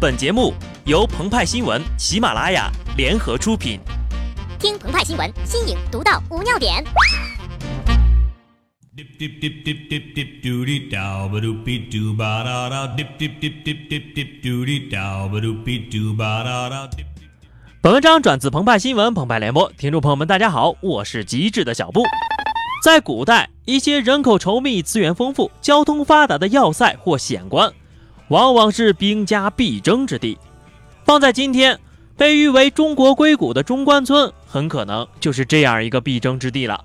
本节目由澎湃新闻、喜马拉雅联合出品。听澎湃新闻，新颖独到，无尿点。本文章转自澎湃新闻、澎湃联播，听众朋友们，大家好，我是极致的小布。在古代，一些人口稠密、资源丰富、交通发达的要塞或险关。往往是兵家必争之地。放在今天，被誉为中国硅谷的中关村，很可能就是这样一个必争之地了。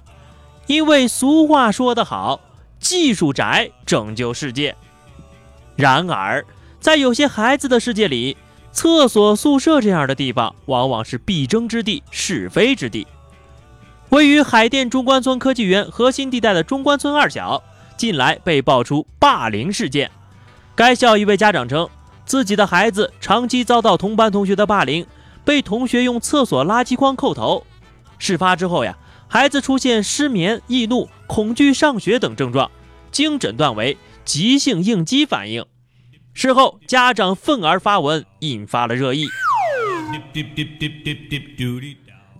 因为俗话说得好，“技术宅拯救世界”。然而，在有些孩子的世界里，厕所、宿舍这样的地方，往往是必争之地、是非之地。位于海淀中关村科技园核心地带的中关村二小，近来被爆出霸凌事件。该校一位家长称，自己的孩子长期遭到同班同学的霸凌，被同学用厕所垃圾筐扣头。事发之后呀，孩子出现失眠、易怒、恐惧上学等症状，经诊断为急性应激反应。事后，家长愤而发文，引发了热议。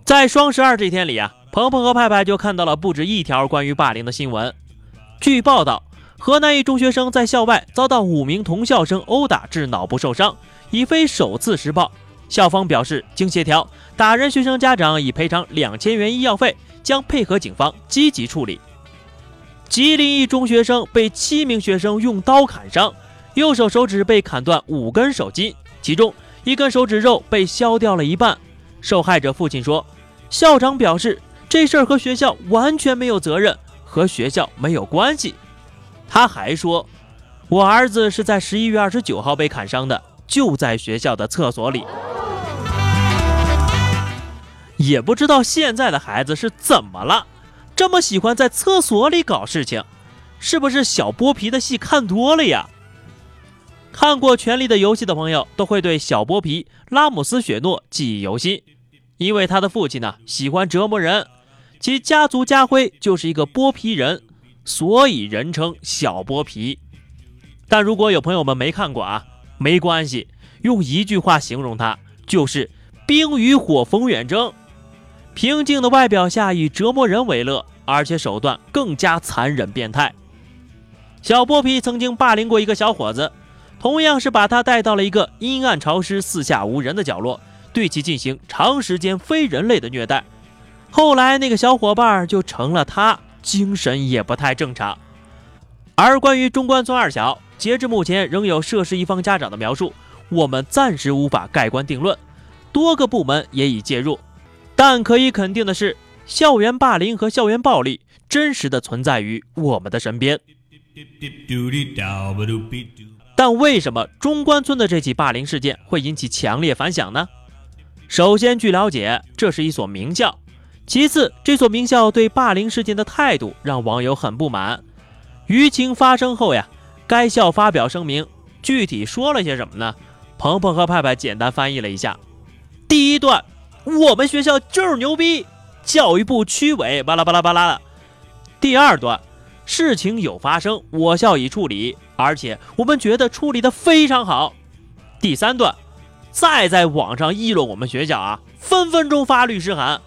在双十二这天里啊，鹏鹏和派派就看到了不止一条关于霸凌的新闻。据报道。河南一中学生在校外遭到五名同校生殴打致脑部受伤，已非首次施暴。校方表示，经协调，打人学生家长已赔偿两千元医药费，将配合警方积极处理。吉林一中学生被七名学生用刀砍伤，右手手指被砍断五根手筋，其中一根手指肉被削掉了一半。受害者父亲说：“校长表示，这事儿和学校完全没有责任，和学校没有关系。”他还说：“我儿子是在十一月二十九号被砍伤的，就在学校的厕所里。”也不知道现在的孩子是怎么了，这么喜欢在厕所里搞事情，是不是小剥皮的戏看多了呀？看过《权力的游戏》的朋友都会对小剥皮拉姆斯·雪诺记忆犹新，因为他的父亲呢喜欢折磨人，其家族家徽就是一个剥皮人。所以人称小剥皮，但如果有朋友们没看过啊，没关系，用一句话形容他，就是冰与火逢远征。平静的外表下以折磨人为乐，而且手段更加残忍变态。小剥皮曾经霸凌过一个小伙子，同样是把他带到了一个阴暗潮湿、四下无人的角落，对其进行长时间非人类的虐待。后来那个小伙伴就成了他。精神也不太正常。而关于中关村二小，截至目前仍有涉事一方家长的描述，我们暂时无法盖棺定论。多个部门也已介入，但可以肯定的是，校园霸凌和校园暴力真实的存在于我们的身边。但为什么中关村的这起霸凌事件会引起强烈反响呢？首先，据了解，这是一所名校。其次，这所名校对霸凌事件的态度让网友很不满。舆情发生后呀，该校发表声明，具体说了些什么呢？鹏鹏和派派简单翻译了一下。第一段，我们学校就是牛逼，教育部区委巴拉巴拉巴拉的。第二段，事情有发生，我校已处理，而且我们觉得处理的非常好。第三段，再在网上议论我们学校啊，分分钟发律师函。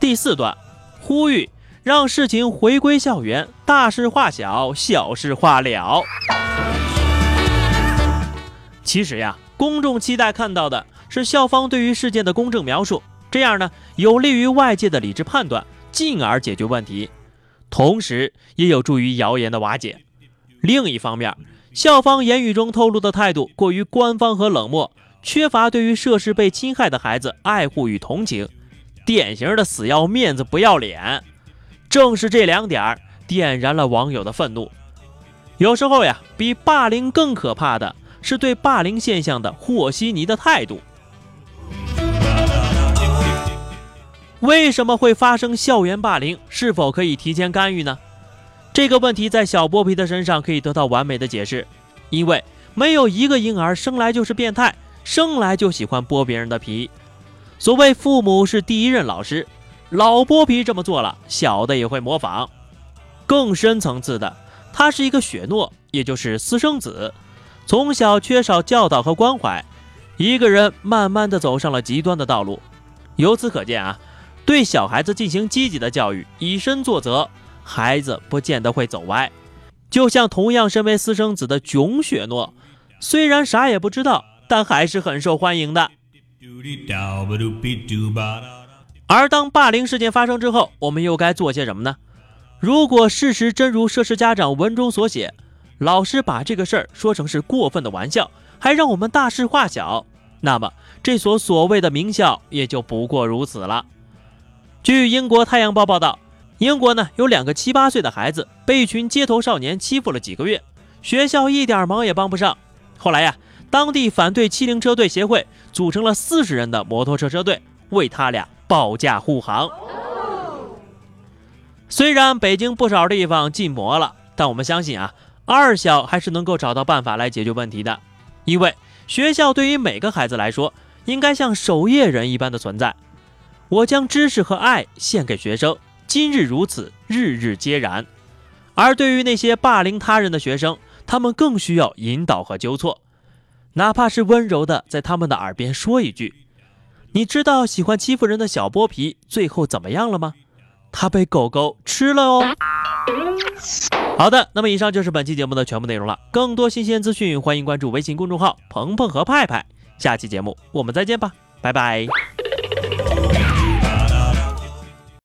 第四段，呼吁让事情回归校园，大事化小，小事化了。其实呀，公众期待看到的是校方对于事件的公正描述，这样呢，有利于外界的理智判断，进而解决问题，同时也有助于谣言的瓦解。另一方面，校方言语中透露的态度过于官方和冷漠，缺乏对于涉事被侵害的孩子爱护与同情。典型的死要面子不要脸，正是这两点点燃了网友的愤怒。有时候呀，比霸凌更可怕的是对霸凌现象的和稀泥的态度。为什么会发生校园霸凌？是否可以提前干预呢？这个问题在小剥皮的身上可以得到完美的解释，因为没有一个婴儿生来就是变态，生来就喜欢剥别人的皮。所谓父母是第一任老师，老剥皮这么做了，小的也会模仿。更深层次的，他是一个雪诺，也就是私生子，从小缺少教导和关怀，一个人慢慢的走上了极端的道路。由此可见啊，对小孩子进行积极的教育，以身作则，孩子不见得会走歪。就像同样身为私生子的囧雪诺，虽然啥也不知道，但还是很受欢迎的。而当霸凌事件发生之后，我们又该做些什么呢？如果事实真如涉事家长文中所写，老师把这个事儿说成是过分的玩笑，还让我们大事化小，那么这所所谓的名校也就不过如此了。据英国《太阳报》报道，英国呢有两个七八岁的孩子被一群街头少年欺负了几个月，学校一点忙也帮不上。后来呀，当地反对欺凌车队协会组成了四十人的摩托车车队，为他俩保驾护航。虽然北京不少地方禁摩了，但我们相信啊，二小还是能够找到办法来解决问题的。因为学校对于每个孩子来说，应该像守夜人一般的存在。我将知识和爱献给学生，今日如此，日日皆然。而对于那些霸凌他人的学生，他们更需要引导和纠错，哪怕是温柔的在他们的耳边说一句：“你知道喜欢欺负人的小剥皮最后怎么样了吗？”他被狗狗吃了哦。好的，那么以上就是本期节目的全部内容了。更多新鲜资讯，欢迎关注微信公众号“鹏鹏和派派”。下期节目我们再见吧，拜拜。